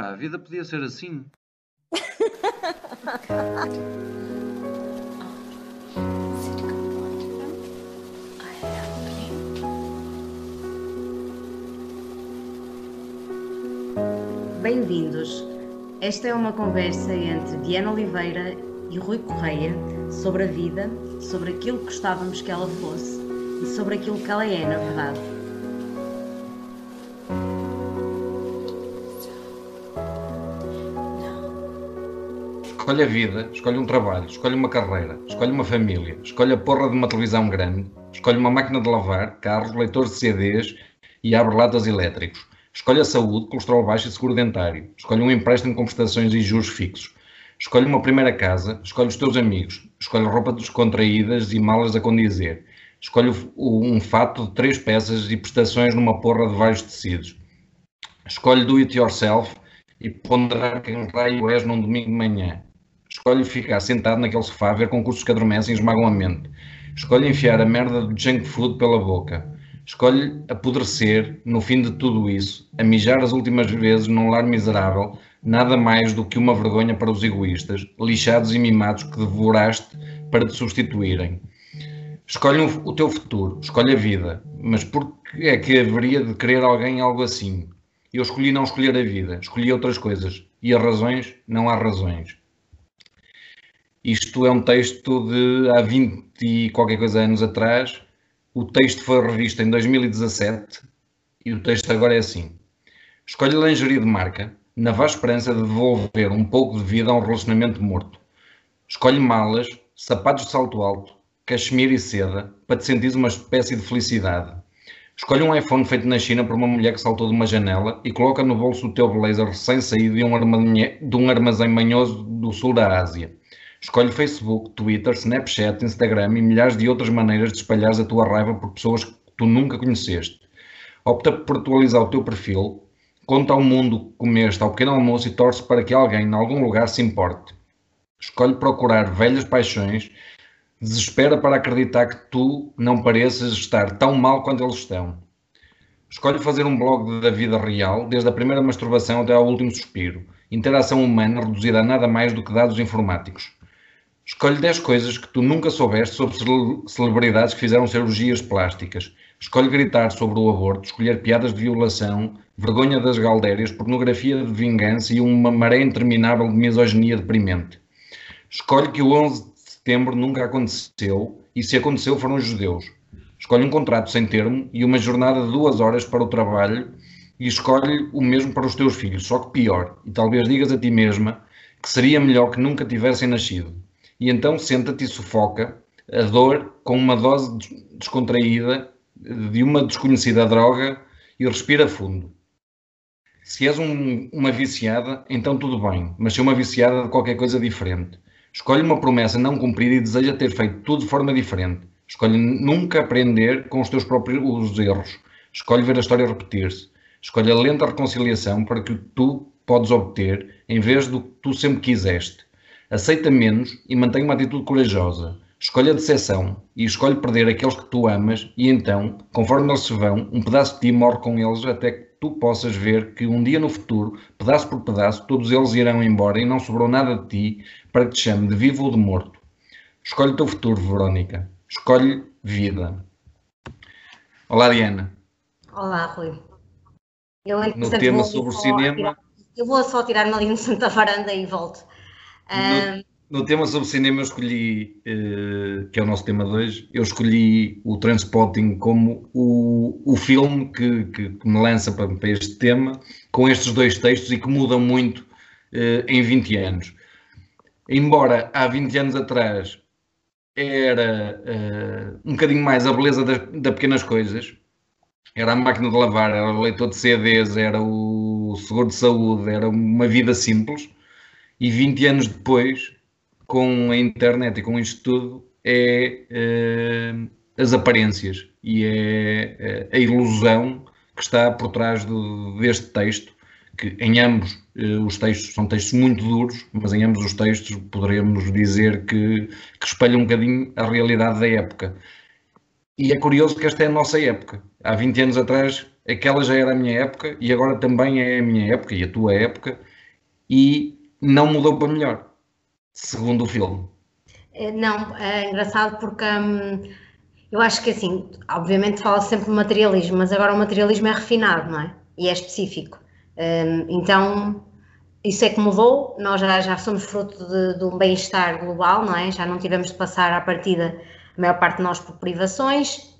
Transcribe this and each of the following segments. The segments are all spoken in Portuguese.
Epá, a vida podia ser assim. Bem-vindos. Esta é uma conversa entre Diana Oliveira e Rui Correia sobre a vida, sobre aquilo que gostávamos que ela fosse e sobre aquilo que ela é, na verdade. Escolhe a vida, escolhe um trabalho, escolhe uma carreira, escolhe uma família, escolhe a porra de uma televisão grande, escolhe uma máquina de lavar, carros, leitores de CDs e abre latas elétricos. Escolhe a saúde, colesterol baixo e seguro dentário. Escolhe um empréstimo com prestações e juros fixos. Escolhe uma primeira casa, escolhe os teus amigos, escolhe roupa descontraídas e malas a condizer. Escolhe um fato de três peças e prestações numa porra de vários tecidos. Escolhe do it yourself e ponderar quem raio és num domingo de manhã. Escolhe ficar sentado naquele sofá a ver concursos que adormecem e esmagam a mente. Escolhe enfiar a merda de junk food pela boca. Escolhe apodrecer, no fim de tudo isso, a mijar as últimas vezes num lar miserável, nada mais do que uma vergonha para os egoístas, lixados e mimados que devoraste para te substituírem. Escolhe o teu futuro, escolhe a vida, mas por que é que haveria de querer alguém algo assim? Eu escolhi não escolher a vida, escolhi outras coisas. E as razões? Não há razões. Isto é um texto de há 20 e qualquer coisa anos atrás. O texto foi revisto em 2017 e o texto agora é assim. Escolhe lingerie de marca na vasta esperança de devolver um pouco de vida a um relacionamento morto. Escolhe malas, sapatos de salto alto, cachemira e seda para te sentires uma espécie de felicidade. Escolhe um iPhone feito na China por uma mulher que saltou de uma janela e coloca no bolso o teu blazer recém-saído de um armazém manhoso do sul da Ásia. Escolhe Facebook, Twitter, Snapchat, Instagram e milhares de outras maneiras de espalhares a tua raiva por pessoas que tu nunca conheceste. Opta por atualizar o teu perfil, conta ao mundo que comeste ao pequeno almoço e torce para que alguém, em algum lugar, se importe. Escolhe procurar velhas paixões, desespera para acreditar que tu não pareças estar tão mal quanto eles estão. Escolhe fazer um blog da vida real, desde a primeira masturbação até ao último suspiro. Interação humana reduzida a nada mais do que dados informáticos. Escolhe 10 coisas que tu nunca soubeste sobre celebridades que fizeram cirurgias plásticas. Escolhe gritar sobre o aborto, escolher piadas de violação, vergonha das galdérias, pornografia de vingança e uma maré interminável de misoginia deprimente. Escolhe que o 11 de setembro nunca aconteceu e se aconteceu foram os judeus. Escolhe um contrato sem termo e uma jornada de duas horas para o trabalho e escolhe o mesmo para os teus filhos, só que pior. E talvez digas a ti mesma que seria melhor que nunca tivessem nascido e então senta-te e sufoca a dor com uma dose descontraída de uma desconhecida droga e respira fundo. Se és um, uma viciada, então tudo bem, mas se uma viciada de qualquer coisa diferente. Escolhe uma promessa não cumprida e deseja ter feito tudo de forma diferente. Escolhe nunca aprender com os teus próprios erros. Escolhe ver a história repetir-se. Escolhe a lenta reconciliação para que tu podes obter em vez do que tu sempre quiseste aceita menos e mantém uma atitude corajosa. Escolhe a decepção e escolhe perder aqueles que tu amas, e então, conforme eles se vão, um pedaço de ti morre com eles até que tu possas ver que um dia no futuro, pedaço por pedaço, todos eles irão embora e não sobrou nada de ti para que te chame de vivo ou de morto. Escolhe o teu futuro, Verónica. Escolhe vida. Olá, Diana. Olá, Rui. Eu, no tema sobre o cinema. Tirar, eu vou só tirar-me ali no Santa Varanda e volto. No, no, tema sobre cinema eu escolhi, uh, que é o nosso tema de hoje, eu escolhi o Transpotting como o, o filme que, que, que me lança para, para, este tema, com estes dois textos e que mudam muito uh, em 20 anos. Embora há 20 anos atrás era uh, um bocadinho mais a beleza das, das pequenas coisas, era a máquina de lavar, era o leitor de CDs, era o seguro de saúde, era uma vida simples e 20 anos depois, com a internet e com isto tudo, é uh, as aparências e é uh, a ilusão que está por trás do, deste texto, que em ambos uh, os textos são textos muito duros, mas em ambos os textos poderemos dizer que, que espelham um bocadinho a realidade da época. E é curioso que esta é a nossa época. Há 20 anos atrás, aquela já era a minha época e agora também é a minha época e a tua época e não mudou para melhor, segundo o filme. É, não, é engraçado porque hum, eu acho que assim, obviamente fala sempre de materialismo, mas agora o materialismo é refinado, não é? E é específico. Hum, então, isso é que mudou, nós já, já somos fruto de, de um bem-estar global, não é? Já não tivemos de passar à partida, a maior parte de nós, por privações,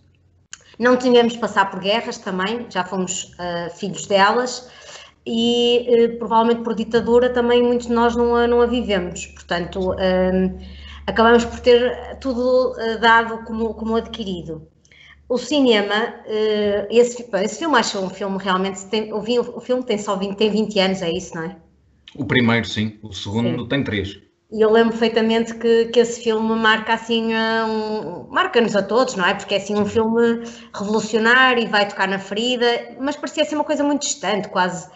não tivemos de passar por guerras também, já fomos uh, filhos delas, e uh, provavelmente por ditadura também muitos de nós não a, não a vivemos, portanto, uh, acabamos por ter tudo dado como, como adquirido. O cinema, esse, esse filme acho um filme realmente, tem, o, o filme tem só 20, tem 20 anos, é isso, não é? O primeiro, sim. O segundo sim. tem três. E eu lembro perfeitamente que, que esse filme marca assim, um, marca-nos a todos, não é? Porque é assim um filme revolucionário e vai tocar na ferida, mas parecia ser uma coisa muito distante, quase.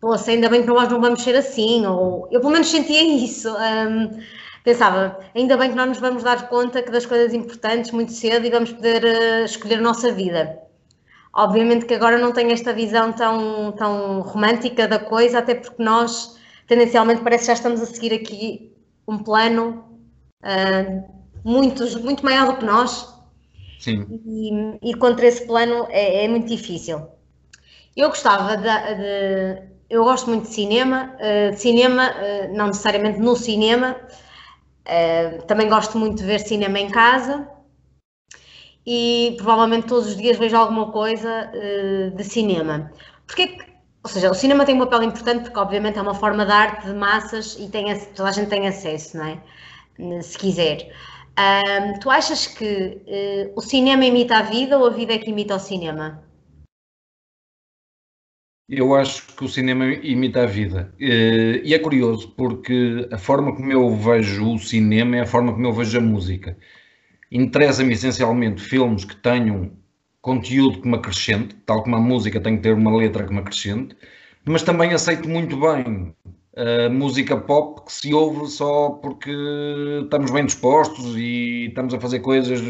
Poxa, ainda bem que nós não vamos ser assim, ou eu pelo menos sentia isso. Um, pensava, ainda bem que nós nos vamos dar conta que das coisas importantes muito cedo e vamos poder uh, escolher a nossa vida. Obviamente que agora não tenho esta visão tão, tão romântica da coisa, até porque nós tendencialmente parece que já estamos a seguir aqui um plano uh, muito, muito maior do que nós. Sim. E ir contra esse plano é, é muito difícil. Eu gostava de, de, Eu gosto muito de cinema, uh, cinema, uh, não necessariamente no cinema, também gosto muito de ver cinema em casa e provavelmente todos os dias vejo alguma coisa de cinema. Porquê que ou seja, o cinema tem um papel importante porque, obviamente, é uma forma de arte de massas e tem, toda a gente tem acesso, não é? Se quiser. Tu achas que uh, o cinema imita a vida ou a vida é que imita o cinema? Eu acho que o cinema imita a vida. Uh, e é curioso porque a forma como eu vejo o cinema é a forma como eu vejo a música. Interessa-me essencialmente filmes que tenham conteúdo que me acrescente, tal como a música tem que ter uma letra que me acrescente, mas também aceito muito bem a música pop que se ouve só porque estamos bem dispostos e estamos a fazer coisas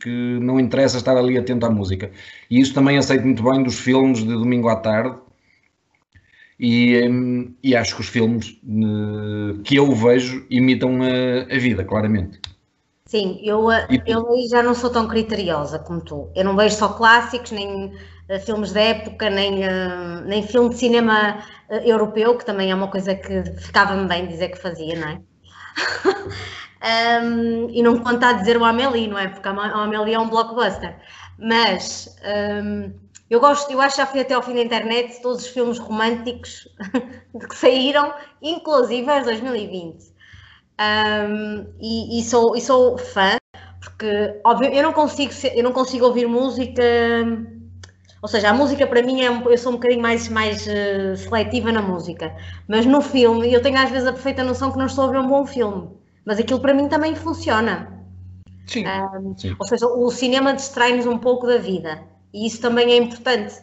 que não interessa estar ali atento à música. E isso também aceito muito bem dos filmes de domingo à tarde. E, e acho que os filmes eh, que eu vejo imitam a, a vida, claramente. Sim, eu, eh, eu aí já não sou tão criteriosa como tu. Eu não vejo só clássicos, nem uh, filmes de época, nem, uh, nem filme de cinema uh, europeu, que também é uma coisa que ficava-me bem dizer que fazia, não é? um, e não conta a dizer o Amélie, não é? Porque o Amélie é um blockbuster. Mas um, eu gosto, eu acho que já fui até ao fim da internet todos os filmes românticos que saíram, inclusive as 2020 um, e, e, sou, e sou fã, porque óbvio, eu não consigo ser, eu não consigo ouvir música. Ou seja, a música para mim é eu sou um bocadinho mais, mais uh, seletiva na música, mas no filme eu tenho às vezes a perfeita noção que não estou a ver um bom filme, mas aquilo para mim também funciona. Sim, um, sim. Ou seja, o cinema distrai-nos um pouco da vida e isso também é importante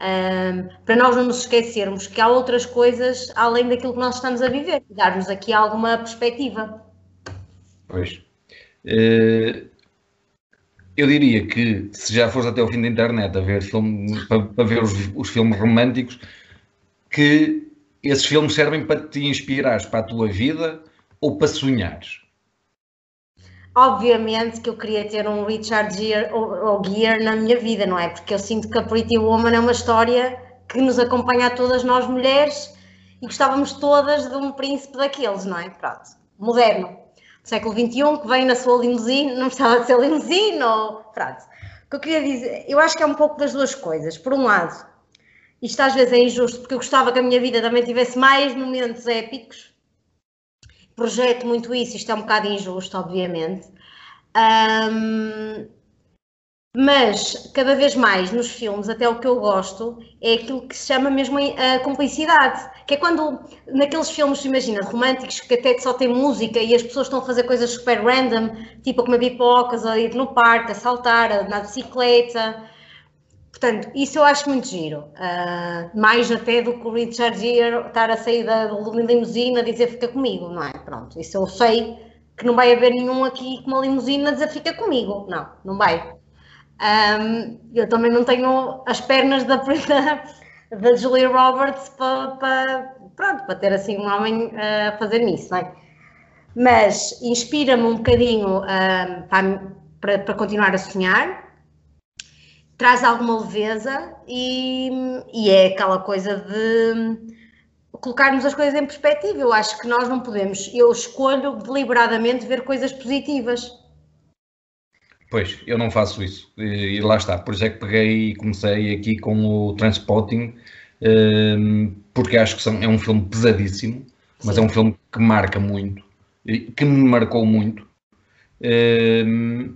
um, para nós não nos esquecermos que há outras coisas além daquilo que nós estamos a viver, dar-nos aqui alguma perspectiva. Pois. Uh, eu diria que se já fores até o fim da internet a ver filme, para, para ver os, os, filmes românticos, que esses filmes servem para te inspirares para a tua vida ou para sonhares. Obviamente que eu queria ter um Richard Gere ou, ou Gere na minha vida, não é? Porque eu sinto que a Pretty Woman é uma história que nos acompanha a todas nós mulheres e gostávamos todas de um príncipe daqueles, não é? Pronto, moderno, século XXI, que vem na sua limusine, não precisava de ser limusine ou... Pronto. O que eu queria dizer, eu acho que é um pouco das duas coisas. Por um lado, isto às vezes é injusto, porque eu gostava que a minha vida também tivesse mais momentos épicos, projeto muito isso, isto é um bocado injusto, obviamente. Um, mas cada vez mais nos filmes, até o que eu gosto, é aquilo que se chama mesmo a cumplicidade. Que é quando, naqueles filmes, imagina, românticos, que até só tem música e as pessoas estão a fazer coisas super random, tipo a comer pipocas, a ir no parque, a saltar, a andar de bicicleta. Portanto, isso eu acho muito giro. Uh, mais até do que o Richard Gere estar a sair da, limusina a dizer fica comigo, não é? Pronto, isso eu sei que não vai haver nenhum aqui com uma limusina a dizer fica comigo. Não, não vai. Um, eu também não tenho as pernas da, da, da Julia Roberts para, para, pronto, para ter assim um homem a fazer nisso, não é? Mas inspira-me um bocadinho uh, para, para, para, continuar a sonhar, traz alguma leveza e, e é aquela coisa de colocarmos as coisas em perspectiva. Eu acho que nós não podemos, eu escolho deliberadamente ver coisas positivas. Pois, eu não faço isso. E, lá está. Por isso é que peguei e comecei aqui com o Transpotting, ehm, porque acho que são, é um filme pesadíssimo, mas Sim. é um filme que marca muito, que me marcou muito, ehm,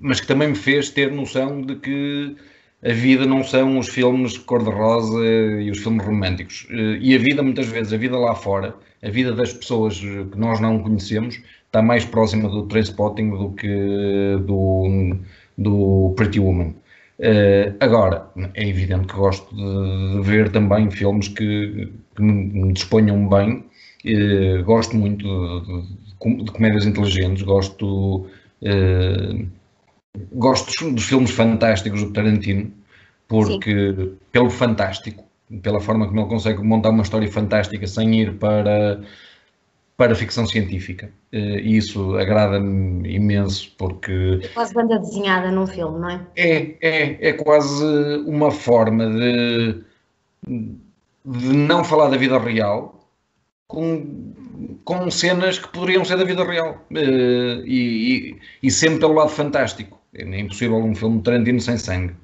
mas que também me fez ter noção de que a vida não são os filmes cor-de-rosa e os filmes românticos. Eh, e a vida, muitas vezes, a vida lá fora, a vida das pessoas que nós não conhecemos, está mais próxima do Trainspotting do que do, do Pretty Woman. Uh, agora, é evidente que gosto de, de ver também filmes que, que me disponham bem. Uh, gosto muito de, de, de, comédias inteligentes, gosto, uh, gosto dos, dos, filmes fantásticos do Tarantino, porque Sim. pelo fantástico, pela forma como ele consegue montar uma história fantástica sem ir para para ficção científica. Eh, e isso agrada-me imenso porque. É quase banda desenhada num filme, não é? É, é, é quase uma forma de, de não falar da vida real com, com cenas que poderiam ser da vida real eh, e, e, e sempre pelo lado fantástico. É impossível um filme de Tarantino sem sangue.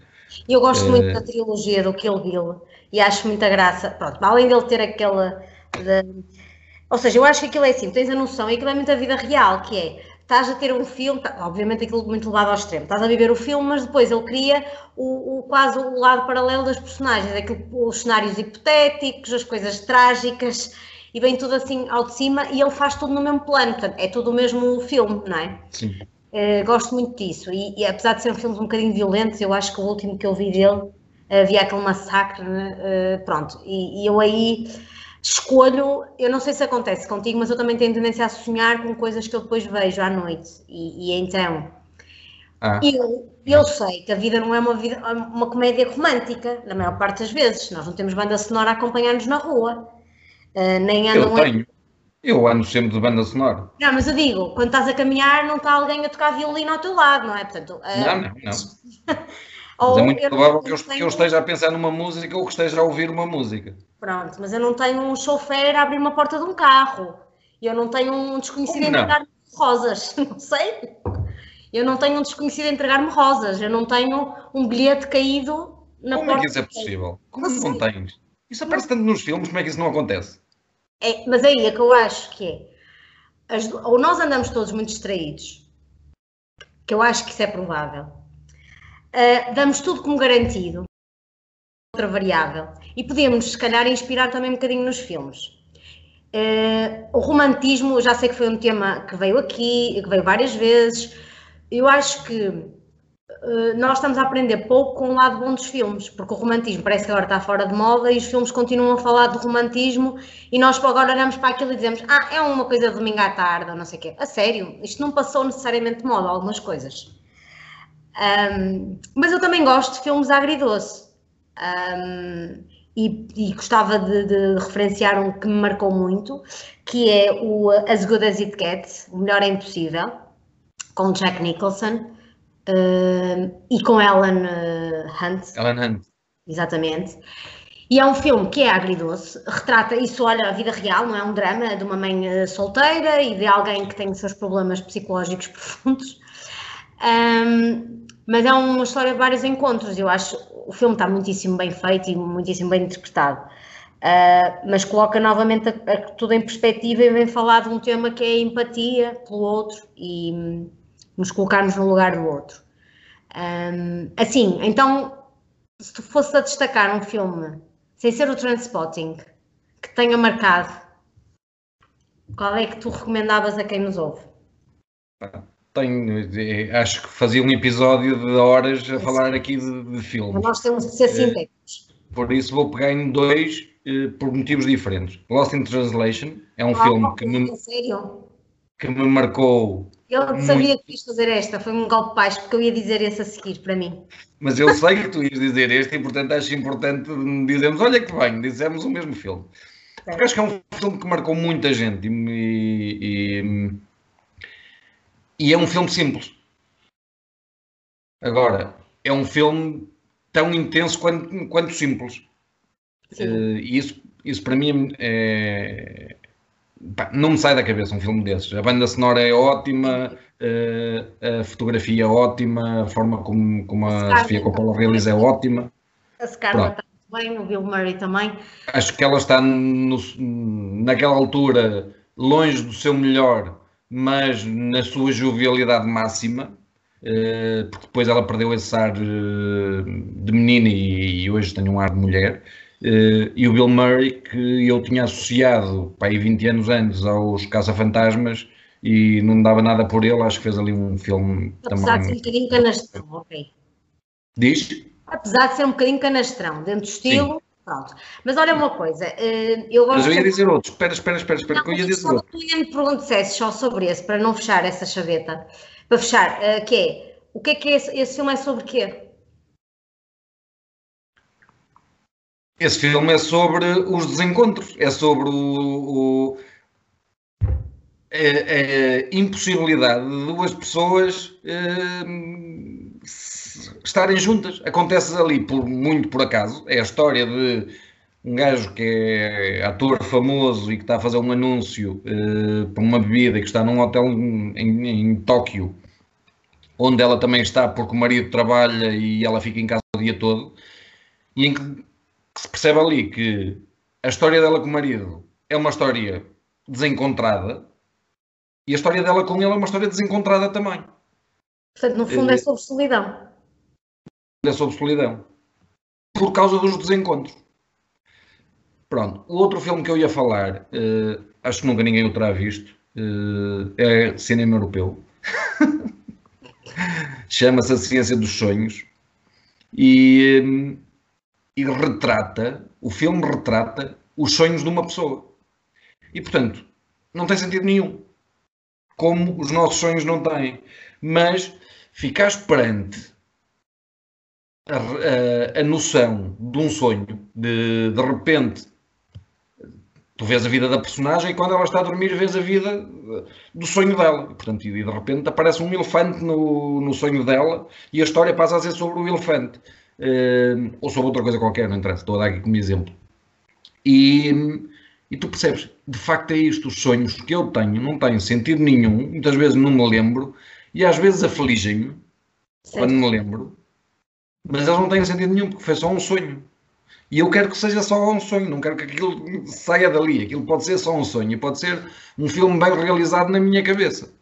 Eu gosto uh, muito da trilogia do Kill Bill e acho muita graça. Pronto, além dele ter aquela. De, ou seja, eu acho que aquilo é assim, tens a noção, e aquilo é muito a vida real, que é, estás a ter um filme, tá, obviamente aquilo muito levado ao extremo, estás a viver o filme, mas depois ele cria o, o quase o lado paralelo das personagens, aquilo, os cenários hipotéticos, as coisas trágicas, e vem tudo assim ao de cima, e ele faz tudo no mesmo plano, portanto, é tudo o mesmo filme, não é? Sim. Uh, gosto muito disso, e, e, apesar de ser um filme um bocadinho violento, eu acho que o último que eu vi dele, havia aquele massacre, uh, pronto, e, e eu aí escolho, eu não sei se acontece contigo, mas eu também tenho tendência a sonhar com coisas que eu depois vejo à noite. E, e então, ah. eu, eu sei que a vida não é uma, vida, uma comédia romântica, na maior parte das vezes. Nós não temos banda sonora a acompanhar-nos na rua. Uh, nem andam eu tenho. A... Eu ando sempre de banda sonora. Não, mas eu digo, quando estás a caminhar, não está alguém a tocar violino ao teu lado, não é? Portanto, uh... Não, não, não. Mas é muito provável que eu, tenho... que eu, esteja a pensar numa música ou que esteja a ouvir uma música. Pronto, mas eu não tenho um chofer a abrir uma porta de um carro. Eu não tenho um desconhecido a entregar-me rosas. Não sei. Eu não tenho um desconhecido a entregar-me rosas. Eu não tenho um bilhete caído na como porta. Como é que isso é possível? Como é que não tens? Isso aparece tanto nos filmes, como é que isso não acontece? É, mas aí é que eu acho que é. As, ou nós andamos todos muito distraídos, que eu acho que isso é provável uh, damos tudo como garantido, outra variável, e podemos, se calhar, inspirar também um bocadinho nos filmes. Uh, o romantismo, já sei que foi um tema que veio aqui, que veio várias vezes. Eu acho que nós estamos a aprender pouco com o lado bom dos filmes, porque o romantismo parece que agora está fora de moda e os filmes continuam a falar de romantismo e nós agora olhamos para aquilo e dizemos ah, é uma coisa de domingo à tarde ou não sei o quê. A sério, isto não passou necessariamente de moda, algumas coisas. Um, mas eu também gosto de filmes agridoce. Um, e, e, gostava de, de, referenciar um que me marcou muito, que é o As Good As It Gets, O Melhor é Impossível, com Jack Nicholson uh, e com Ellen uh, Hunt. Ellen Hunt. Exatamente. E é um filme que é agridoce, retrata isso, olha, a vida real, não é um drama de uma mãe uh, solteira e de alguém que tem os seus problemas psicológicos profundos. Um, mas é uma história de vários encontros. Eu acho o filme está muitíssimo bem feito e muitíssimo bem interpretado. Uh, mas coloca novamente a, a, tudo em perspectiva e vem falar de um tema que é a empatia pelo outro e nos colocarmos no lugar do outro. Um, assim, então, se tu fosse a destacar um filme, sem ser o Transpotting, que tenha marcado, qual é que tu recomendavas a quem nos ouve? tenho, eh, acho que fazia um episódio de horas a falar aqui de, de filmes. Nós temos de ser sintéticos. Por isso vou pegar em dois eh, por motivos diferentes. Lost in Translation é um ah, filme que me, que me marcou Eu sabia muito... que quis fazer esta, foi um golpe baixo, porque eu ia dizer esse a seguir para mim. Mas eu sei que tu ias dizer este e, portanto, acho importante dizermos: olha que bem, dissemos o mesmo filme. Porque acho que é um filme que marcou muita gente e, e, e é um filme simples. Agora, é um filme tão intenso quanto, quanto simples. Uh, e isso, isso para mim é, pá, não me sai da cabeça um filme desses. A banda sonora é ótima, uh, a fotografia é ótima, a forma como, como a Sofia Coppola realiza é ótima. A Scarlett está muito bem, o Bill Murray também. Acho que ela está no, naquela altura longe do seu melhor, mas na sua jovialidade máxima. Uh, porque depois ela perdeu esse ar uh, de menina e, e, hoje tem um ar de mulher. Uh, e o Bill Murray, que eu tinha associado para aí 20 anos antes aos Caça-Fantasmas e não dava nada por ele, acho que fez ali um filme Apesar também. Apesar de ser um bocadinho canastrão, ok. Diz? Apesar de ser um bocadinho canastrão, dentro do estilo, Sim. pronto. Mas olha uma coisa, uh, eu gosto. Mas eu ia dizer outro, espera, espera, espera, espera, não, que eu ia dizer outro. Ia me perguntar só sobre esse, para não fechar essa chaveta, para fechar, uh, que é, o que é que é esse, esse filme é sobre quê? Esse filme é sobre os desencontros, é sobre o, o a, a, impossibilidade de duas pessoas uh, estarem juntas. Acontece ali por muito por acaso. É a história de um gajo que é ator famoso e que está a fazer um anúncio uh, para uma bebida que está num hotel em, em Tóquio, onde ela também está porque o marido trabalha e ela fica em casa o dia todo, e em que se percebe ali que a história dela com o marido é uma história desencontrada e a história dela com ele é uma história desencontrada também. Portanto, no fundo é, é sobre solidão. É sobre solidão. Por causa dos desencontros. Pronto. O outro filme que eu ia falar, uh, acho que nunca ninguém o terá visto, uh, é cinema europeu. Chama-se A Ciência dos Sonhos. E, um, e retrata, o filme retrata os sonhos de uma pessoa. E, portanto, não tem sentido nenhum. Como os nossos sonhos não têm. Mas ficaste perante a, a, a, noção de um sonho, de de repente tu vês a vida da personagem e quando ela está a dormir vês a vida do sonho dela. E, portanto, e de repente aparece um elefante no, no sonho dela e a história passa a ser sobre o elefante. Ou sobre outra coisa qualquer, não interessa, estou a dar aqui como exemplo. E, e tu percebes, de facto é isto, os sonhos que eu tenho não têm sentido nenhum, muitas vezes não me lembro, e às vezes afligem-me quando me lembro, mas eles não têm sentido nenhum, porque foi só um sonho. E eu quero que seja só um sonho, não quero que aquilo saia dali. Aquilo pode ser só um sonho, pode ser um filme bem realizado na minha cabeça.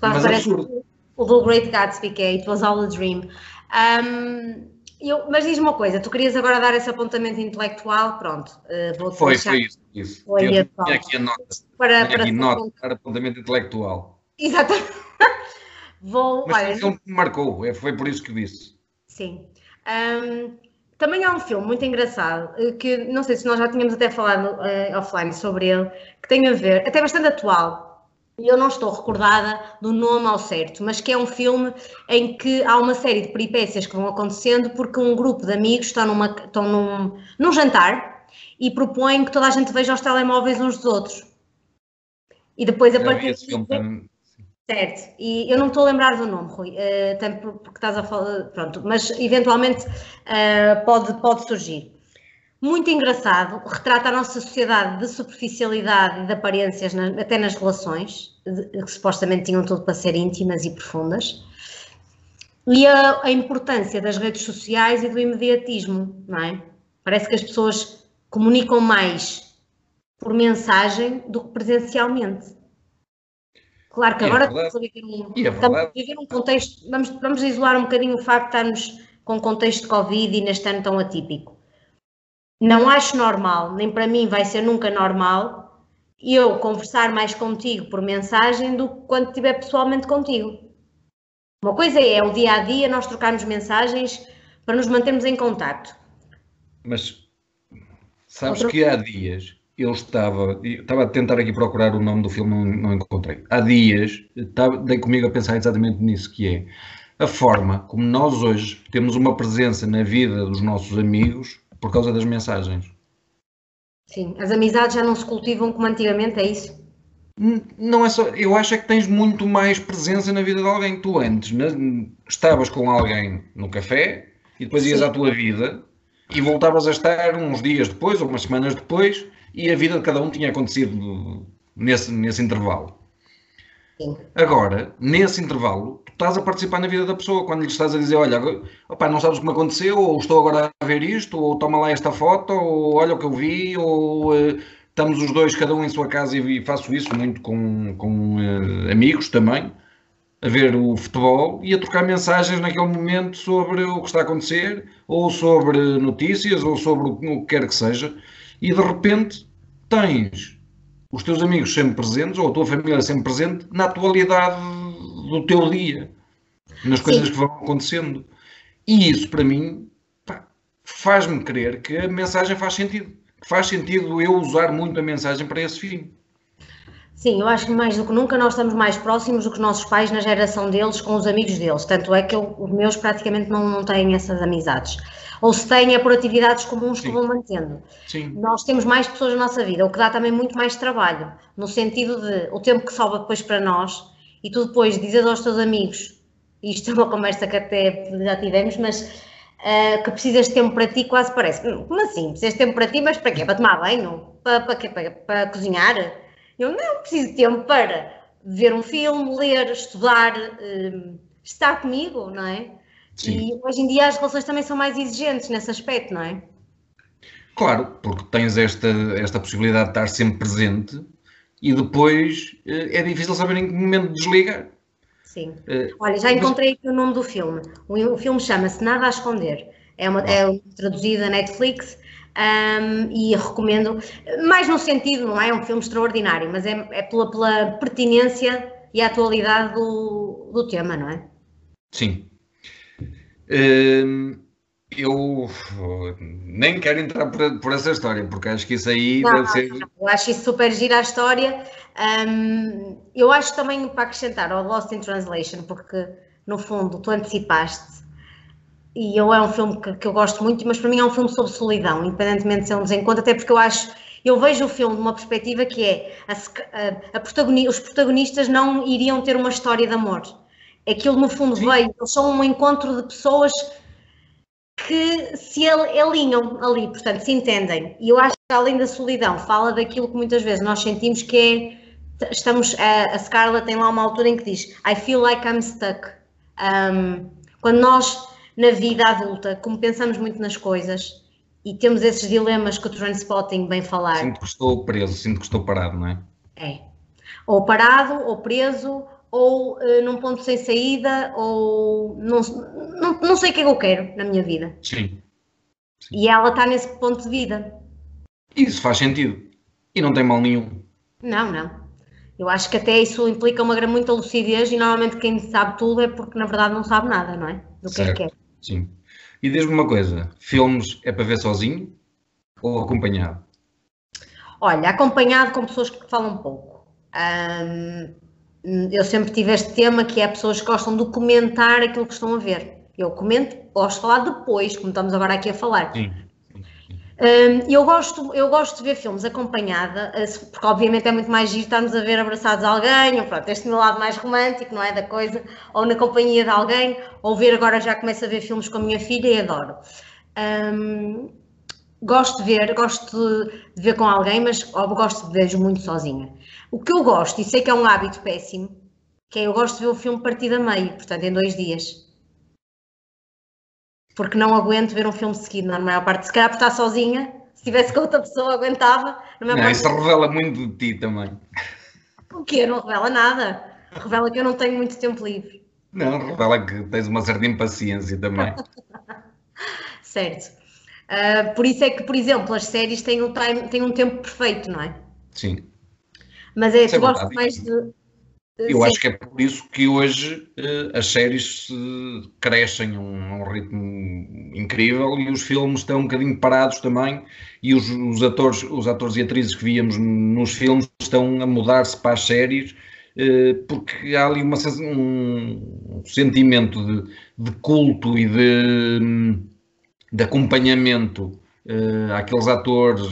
Mas absurdo. O do Great Gatsby, que é It Was All a Dream. Um, eu, mas diz uma coisa, tu querias agora dar esse apontamento intelectual, pronto, uh, vou Foi, deixar... foi isso, isso. Foi eu tinha aqui a nota, para, para aqui nota para apontamento intelectual. Exatamente. vou, mas olha, foi um filme que me marcou, é, foi por isso que disse. Sim. Um, também há um filme muito engraçado, eh, que não sei se nós já tínhamos até falado uh, offline sobre ele, que tem a ver, até bastante atual, e eu não estou recordada do nome ao certo, mas que é um filme em que há uma série de peripécias que vão acontecendo porque um grupo de amigos está numa, estão num, num jantar e propõem que toda a gente veja os telemóveis uns dos outros. E depois a partir de... Certo, e eu não estou a lembrar do nome, Rui, uh, porque estás a falar, pronto, mas eventualmente uh, pode, pode surgir muito engraçado, retrata a nossa sociedade de superficialidade e de aparências, na, até nas relações, de, que supostamente tinham tudo para ser íntimas e profundas, e a, a, importância das redes sociais e do imediatismo, não é? Parece que as pessoas comunicam mais por mensagem do que presencialmente. Claro que é agora estamos, a viver um, é estamos a viver um contexto, vamos, vamos isolar um bocadinho o facto de estarmos com contexto de Covid e neste ano tão atípico não acho normal, nem para mim vai ser nunca normal, eu conversar mais contigo por mensagem do que quando estiver pessoalmente contigo. Uma coisa é, é o dia a dia nós trocarmos mensagens para nos mantermos em contato. Mas sabes Outra... que há dias eu estava, estava a tentar aqui procurar o nome do filme, não, não encontrei. Há dias, estava, dei comigo a pensar exatamente nisso, que é a forma como nós hoje temos uma presença na vida dos nossos amigos por causa das mensagens. Sim, as amizades já não se cultivam como antigamente, é isso? Não é só, eu acho é que tens muito mais presença na vida de alguém. Tu antes estavas com alguém no café e depois ias Sim. à tua vida e voltavas a estar uns dias depois ou umas semanas depois e a vida de cada um tinha acontecido nesse, nesse intervalo. Agora, nesse intervalo, tu estás a participar na vida da pessoa quando lhe estás a dizer: Olha, opa, não sabes o que me aconteceu, ou estou agora a ver isto, ou toma lá esta foto, ou olha o que eu vi, ou uh, estamos os dois, cada um em sua casa, e faço isso muito com, com uh, amigos também, a ver o futebol e a trocar mensagens naquele momento sobre o que está a acontecer, ou sobre notícias, ou sobre o que quer que seja, e de repente tens os teus amigos sempre presentes, ou a tua família sempre presente, na atualidade do teu dia, nas coisas Sim. que vão acontecendo. E isso, para mim, faz-me crer que a mensagem faz sentido. Faz sentido eu usar muito a mensagem para esse fim. Sim, eu acho que mais do que nunca nós estamos mais próximos do que os nossos pais na geração deles com os amigos deles. Tanto é que eu, os meus praticamente não, não têm essas amizades ou se é por atividades comuns Sim. que vão mantendo. Sim. Nós temos mais pessoas na nossa vida, o que dá também muito mais trabalho, no sentido de o tempo que sobra depois para nós e tu depois dizes aos teus amigos, isto é uma conversa que até já tivemos, mas uh, que precisas de tempo para ti, quase parece. Como assim? Precisas de tempo para ti, mas para quê? Para tomar banho? Para, para quê? Para, para cozinhar? Eu não preciso de tempo para ver um filme, ler, estudar, uh, estar comigo, não é? Sim. E hoje em dia as relações também são mais exigentes nesse aspecto, não é? Claro, porque tens esta, esta possibilidade de estar sempre presente e depois eh, é difícil saber em que momento desligar. Sim. Uh, Olha, já encontrei aqui o nome do filme. O, filme chama-se Nada a Esconder. É, uma, é traduzido a Netflix um, e recomendo, mais no sentido, não é? É um filme extraordinário, mas é, é pela, pela pertinência e atualidade do, do tema, não é? Sim, eu nem quero entrar por, por, essa história, porque acho que isso aí não, deve ser. Eu acho isso super gira a história. Um, eu acho também para acrescentar ao Lost in Translation, porque no fundo tu antecipaste, e eu é um filme que, que eu gosto muito, mas para mim é um filme sobre solidão, independentemente de ser um desencontro, até porque eu acho eu vejo o filme de uma perspectiva que é a, a, a protagoni os protagonistas não iriam ter uma história de amor. Aquilo no fundo Sim. veio, eles são um encontro de pessoas que se alinham ali, portanto, se entendem. E eu acho que além da solidão, fala daquilo que muitas vezes nós sentimos que é, estamos, a, a Scarlett tem lá uma altura em que diz I feel like I'm stuck. Um, quando nós, na vida adulta, como pensamos muito nas coisas e temos esses dilemas que o Transpotting bem falar. Sinto que estou preso, sinto que estou parado, não é? É. Ou parado, ou preso, ou uh, num ponto sem saída, ou não, não, não sei o que é que eu quero na minha vida. Sim. Sim. E ela está nesse ponto de vida. Isso faz sentido. E não tem mal nenhum. Não, não. Eu acho que até isso implica uma muita lucidez e normalmente quem sabe tudo é porque na verdade não sabe nada, não é? Do que certo. é que é. Sim. E diz-me uma coisa: filmes é para ver sozinho ou acompanhado? Olha, acompanhado com pessoas que falam pouco. Um, eu sempre tive este tema que é pessoas que gostam de comentar aquilo que estão a ver. Eu comento, gosto de falar depois, como estamos agora aqui a falar. Sim. Um, eu, gosto, eu gosto de ver filmes acompanhada, eh, porque obviamente é muito mais giro estarmos a ver abraçados a alguém, ou pronto, este meu lado mais romântico, não é? Da coisa, ou na companhia de alguém, ou ver agora já começo a ver filmes com a minha filha e adoro. Um, gosto de ver, gosto de ver com alguém, mas gosto de ver muito sozinha. O que eu gosto, e sei que é um hábito péssimo, que é eu gosto de ver o filme partido a meio, portanto, em dois dias. Porque não aguento ver um filme seguido, na maior parte. Se calhar por estar sozinha, se estivesse com outra pessoa, aguentava. não, parte... isso revela muito de ti também. O quê? Não revela nada. Revela que eu não tenho muito tempo livre. Não, revela que tens uma certa impaciência também. certo. Uh, por isso é que, por exemplo, as séries têm um, time, têm um tempo perfeito, não é? Sim. Mas é, tu é gostas mais de. Eu Sim. acho que é por isso que hoje uh, as séries crescem a um, um, ritmo incrível e os filmes estão um bocadinho parados também e os, os, atores, os atores e atrizes que víamos nos filmes estão a mudar-se para as séries uh, porque há ali uma, um, um sentimento de, de, culto e de, de acompanhamento àqueles atores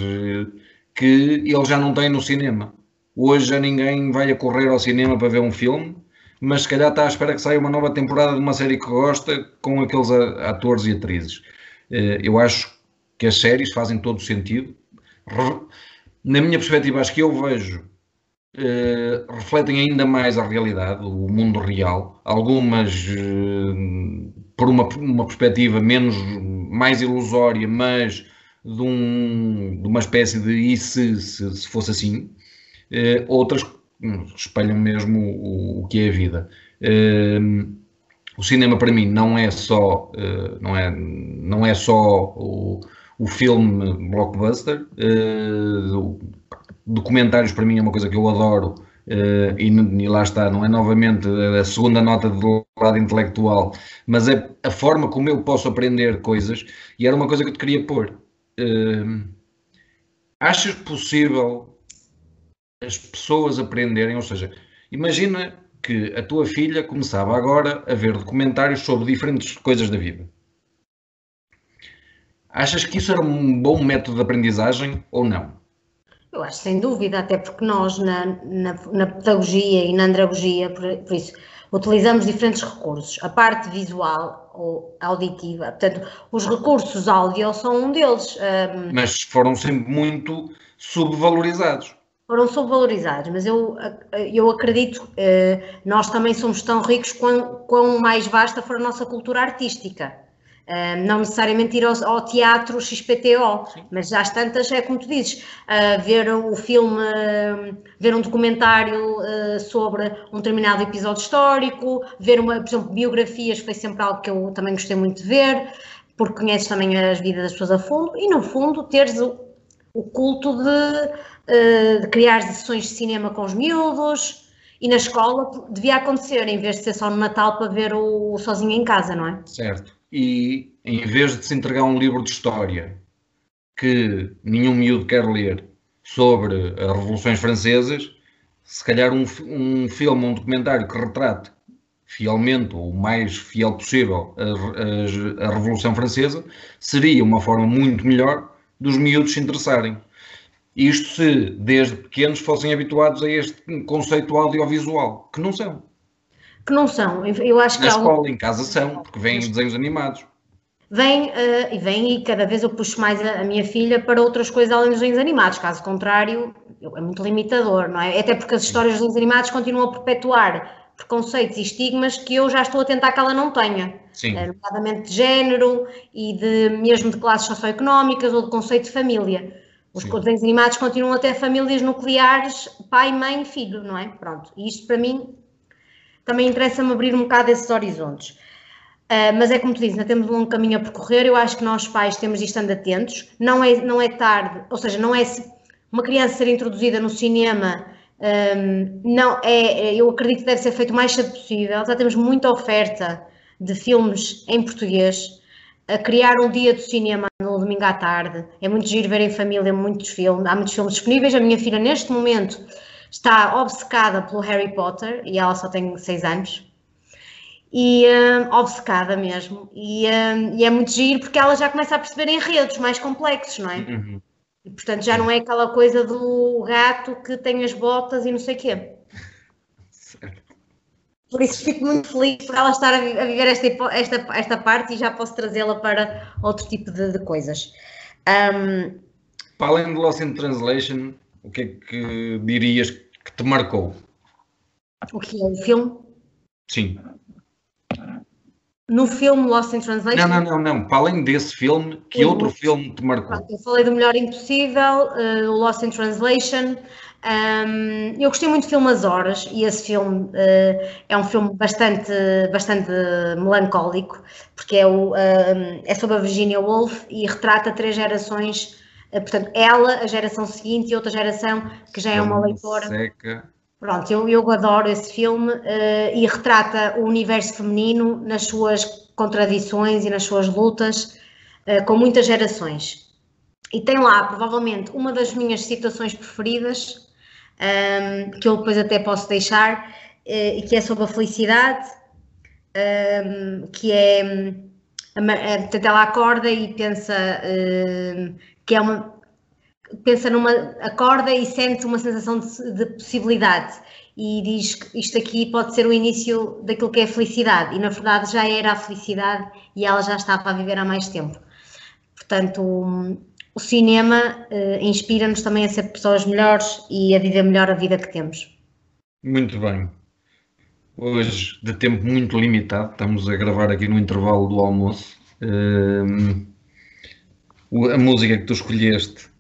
que eles já não têm no cinema. Hoje já ninguém vai a correr ao cinema para ver um filme, mas se calhar está à espera que saia uma nova temporada de uma série que gosta com aqueles atores e atrizes. Eh, eu acho que as séries fazem todo o sentido. Na minha perspectiva, acho que eu vejo Uh, refletem ainda mais a realidade, o mundo real, algumas uh, por uma, uma perspectiva menos, mais ilusória, mas de, um, de uma espécie de e se, se, se fosse assim, uh, outras espelham mesmo o, o, que é a vida. Uh, o cinema para mim não é só, uh, não é, não é só o, o filme blockbuster. documentários para mim é uma coisa que eu adoro. Uh, e, e, lá está, não é novamente a segunda nota do lado intelectual, mas é a forma como eu posso aprender coisas, e era uma coisa que eu te queria pôr. Uh, achas possível as pessoas aprenderem, ou seja, imagina que a tua filha começava agora a ver documentários sobre diferentes coisas da vida. Achas que isso era um bom método de aprendizagem ou não? Eu acho sem dúvida, até porque nós na, na, na pedagogia e na andragogia, por, por, isso, utilizamos diferentes recursos. A parte visual ou auditiva, portanto, os recursos áudio são um deles. Um... Mas foram sempre muito subvalorizados foram subvalorizados, mas eu, eu acredito que eh, nós também somos tão ricos quão, quão mais vasta for a nossa cultura artística. Uh, não necessariamente ir ao, ao teatro XPTO, Sim. mas às tantas é como tu dizes, ver o filme, ver um documentário sobre um determinado episódio histórico, ver uma, por exemplo, biografias foi sempre algo que eu também gostei muito de ver, porque conheces também as vidas das pessoas a fundo, e no fundo teres o, o culto de eh, de criar sessões de cinema com os miúdos, e na escola devia acontecer, em vez de ser só no Natal para ver o, o sozinho em casa, não é? Certo. E em vez de se entregar um livro de história que nenhum miúdo quer ler sobre as revoluções francesas, se calhar um, um filme, um documentário que retrate fielmente, ou o mais fiel possível, a, a, a Revolução Francesa, seria uma forma muito melhor dos miúdos se interessarem. Isto se desde pequenos fossem habituados a este conceito audiovisual, que não são. Que não são. Eu acho que Na escola, em casa são, porque vêm desenhos animados. Vem, uh, e vem e cada vez eu puxo mais a, a, minha filha para outras coisas além dos desenhos animados, caso contrário, é muito limitador, não é? Até porque as histórias dos desenhos animados continuam a perpetuar preconceitos e estigmas que eu já estou a tentar que ela não tenha. Sim. É, nomeadamente de género e de mesmo de classes socioeconómicas ou de conceito de família. Os desenhos animados continuam a ter famílias nucleares, pai, mãe, filho, não é? Pronto. E isto para mim também interessa-me abrir um bocado esses horizontes. Uh, mas é como tu dizes, ainda temos um longo caminho a percorrer. Eu acho que nós pais temos de estar atentos. Não é, não é tarde, ou seja, não é uma criança ser introduzida no cinema. Um, não é, eu acredito que deve ser feito o mais cedo possível. Já temos muita oferta de filmes em português a criar um dia de cinema no domingo à tarde. É muito giro ver em família muitos filmes, há muitos filmes disponíveis. A minha filha, neste momento, está obcecada pelo Harry Potter e ela só tem 6 anos. E uh, obcecada mesmo. E, uh, e, é muito giro porque ela já começa a perceber enredos mais complexos, não é? Uhum. E portanto já não é aquela coisa do gato que tem as botas e não sei o quê. Por isso fico muito feliz por ela estar a viver esta, esta, esta parte e já posso trazê-la para outro tipo de, de coisas. Um, para além de Lost in Translation, o que é que dirias que te marcou? O que é o filme? Sim. No filme Lost in Translation? Não, não, não, não. Para além desse filme, que outro filme te marcou? Eu falei do Melhor Impossível, uh, o Lost in Translation, um, eu gostei muito do filme As Horas e esse filme uh, é um filme bastante, bastante melancólico, porque é, o, é sobre a Virginia Woolf e retrata três gerações, uh, portanto, ela, a geração seguinte e outra geração que já é uma leitora. Seca. Pronto, eu, eu adoro esse filme uh, e retrata o universo feminino nas suas contradições e nas suas lutas, uh, com muitas gerações. E tem lá, provavelmente, uma das minhas situações preferidas, um, ehm, que eu depois até posso deixar, uh, que é sobre a felicidade, um, ehm, que é. Portanto, ela acorda e pensa que é uma, pensa numa, acorda e sente uma sensação de, de, possibilidade e diz que isto aqui pode ser o início daquilo que é felicidade e na verdade já era a felicidade e ela já estava a viver há mais tempo. Portanto, o cinema uh, inspira-nos também a ser pessoas melhores e a viver melhor a vida que temos. Muito bem. Hoje, de tempo muito limitado, estamos a gravar aqui no intervalo do almoço. Uh, a música que tu escolheste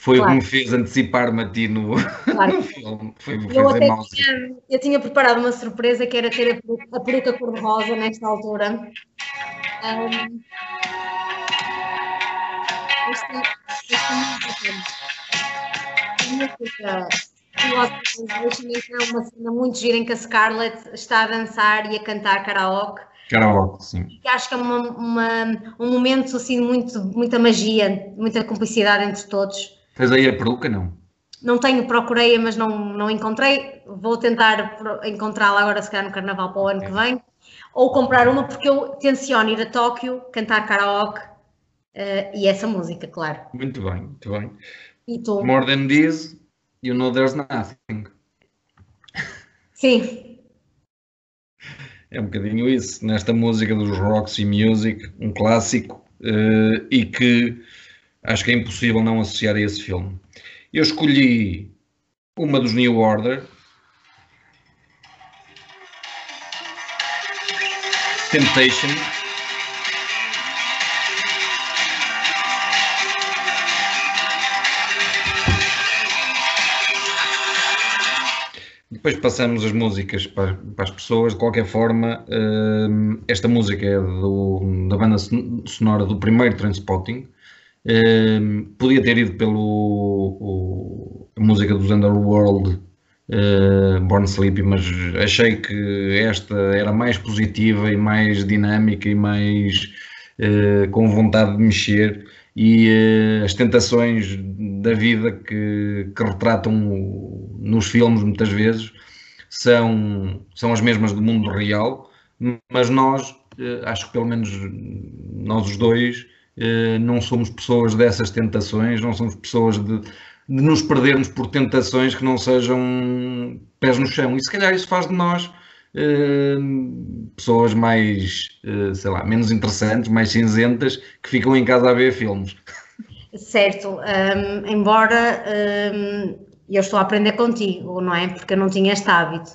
foi claro. o que me fez antecipar-me a ti no, claro. no filme. Foi, foi eu, até tinha, eu tinha preparado uma surpresa que era ter a peruca, a peruca cor-de-rosa nesta altura. Um, esta, esta música, é uma cena muito gira em que a Scarlett está a dançar e a cantar karaoke. Karaoke, sim. E acho que é uma, uma, um momento assim, muito, muita magia, muita cumplicidade entre todos. Tens aí a peruca, não? Não tenho, procurei, mas não, não encontrei. Vou tentar encontrá-la agora, se calhar, no carnaval para o ano que vem. Ou comprar uma, porque eu tenciono ir a Tóquio, cantar karaoke uh, e essa música, claro. Muito bem, muito bem. E tu? More than this, you know there's nothing. Sim. É um bocadinho isso, nesta música dos Roxy Music, um clássico, uh, e que Acho que é impossível não associar a esse filme. Eu escolhi uma dos New Order. Temptation. Depois passamos as músicas para, para, as pessoas. De qualquer forma, uh, esta música é do, da banda sonora do primeiro Transpotting podia ter ido pelo o, a música dos Underworld uh, Born Sleepy, mas achei que esta era mais positiva e mais dinâmica e mais uh, com vontade de mexer. E uh, as tentações da vida que, que retratam nos filmes muitas vezes são, são as mesmas do mundo real, mas nós, acho que pelo menos nós os dois, não somos pessoas dessas tentações, não somos pessoas de, de, nos perdermos por tentações que não sejam pés no chão. E se calhar isso faz de nós eh, pessoas mais, eh, sei lá, menos interessantes, mais cinzentas, que ficam em casa a ver filmes. Certo, um, embora um, eu estou a aprender contigo, não é? Porque eu não tinha este hábito.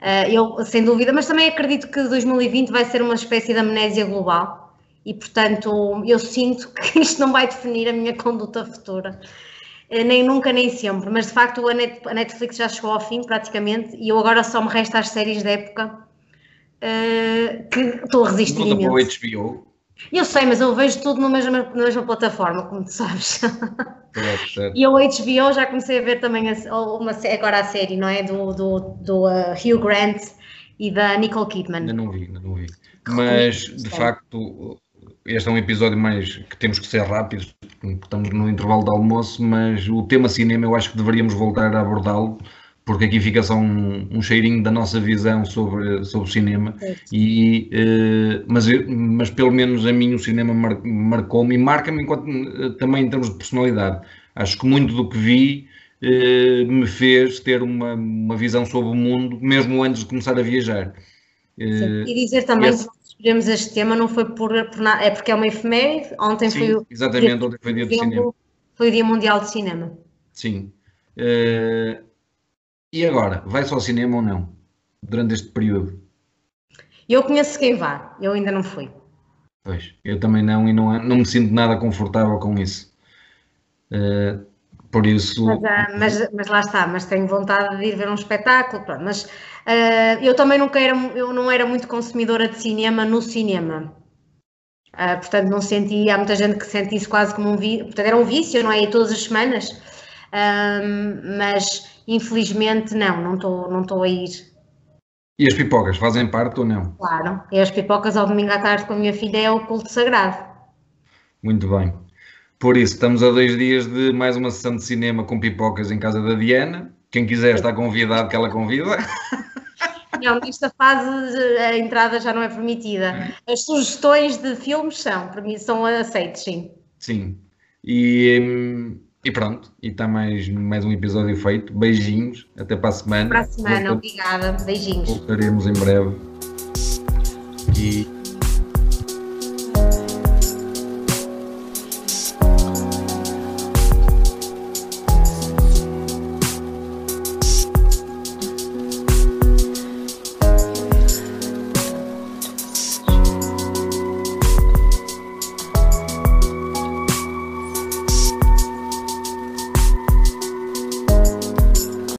Uh, eu, sem dúvida, mas também acredito que 2020 vai ser uma espécie de amnésia global e, portanto, eu sinto que isto não vai definir a minha conduta futura. Eh, nem nunca, nem sempre, mas de facto a Netflix já chegou ao fim praticamente e eu agora só me resta as séries da época uh, que estou a resistir Tudo imenso. para o HBO. Eu sei, mas eu vejo tudo na mesma, na mesma plataforma, como tu sabes. e o HBO já comecei a ver também a, uma, agora a série, não é? Do, do, do uh, Hugh Grant e da Nicole Kidman. Ainda não vi, ainda não vi. Mas, de facto, este é um episódio mais que temos que ser rápidos, estamos no intervalo de almoço, mas o tema cinema eu acho que deveríamos voltar a abordá-lo, porque aqui fica só um, um, cheirinho da nossa visão sobre, sobre o cinema. E, uh, mas, mas pelo menos a mim o cinema mar, marcou-me e marca-me uh, também em termos de personalidade. Acho que muito do que vi uh, me fez ter uma, uma visão sobre o mundo, mesmo antes de começar a viajar. Sim. E dizer também esse... que escolhemos este tema não foi por, por nada, é porque é uma efeméride. Ontem Sim, foi o. Exatamente, ontem foi o dia do cinema. Foi o Dia Mundial de Cinema. Sim. Uh, e agora, vai só ao cinema ou não? Durante este período? Eu conheço quem vá, eu ainda não fui. Pois, eu também não e não, não me sinto nada confortável com isso. Uh, por isso. Mas, uh, mas, mas, lá está, mas tenho vontade de ir ver um espetáculo, pronto, mas Uh, eu também nunca era, eu não era muito consumidora de cinema no cinema. Uh, portanto, não senti, há muita gente que sente isso quase como um vício, portanto, era um vício, não é? E todas as semanas. um, mas infelizmente não, não estou não estou a ir. E as pipocas fazem parte ou não? Claro, e as pipocas ao domingo à tarde com a minha filha é o culto sagrado. Muito bem. Por isso, estamos a dois dias de mais uma sessão de cinema com pipocas em casa da Diana. Quem quiser está convidado, que ela convida. Não, nesta fase a entrada já não é permitida. As sugestões de filmes são, para mim, são aceites, sim. Sim. E, e pronto, e está mais, mais um episódio feito. Beijinhos, até para a semana. Para a semana, obrigada. Beijinhos. Voltaremos em breve. E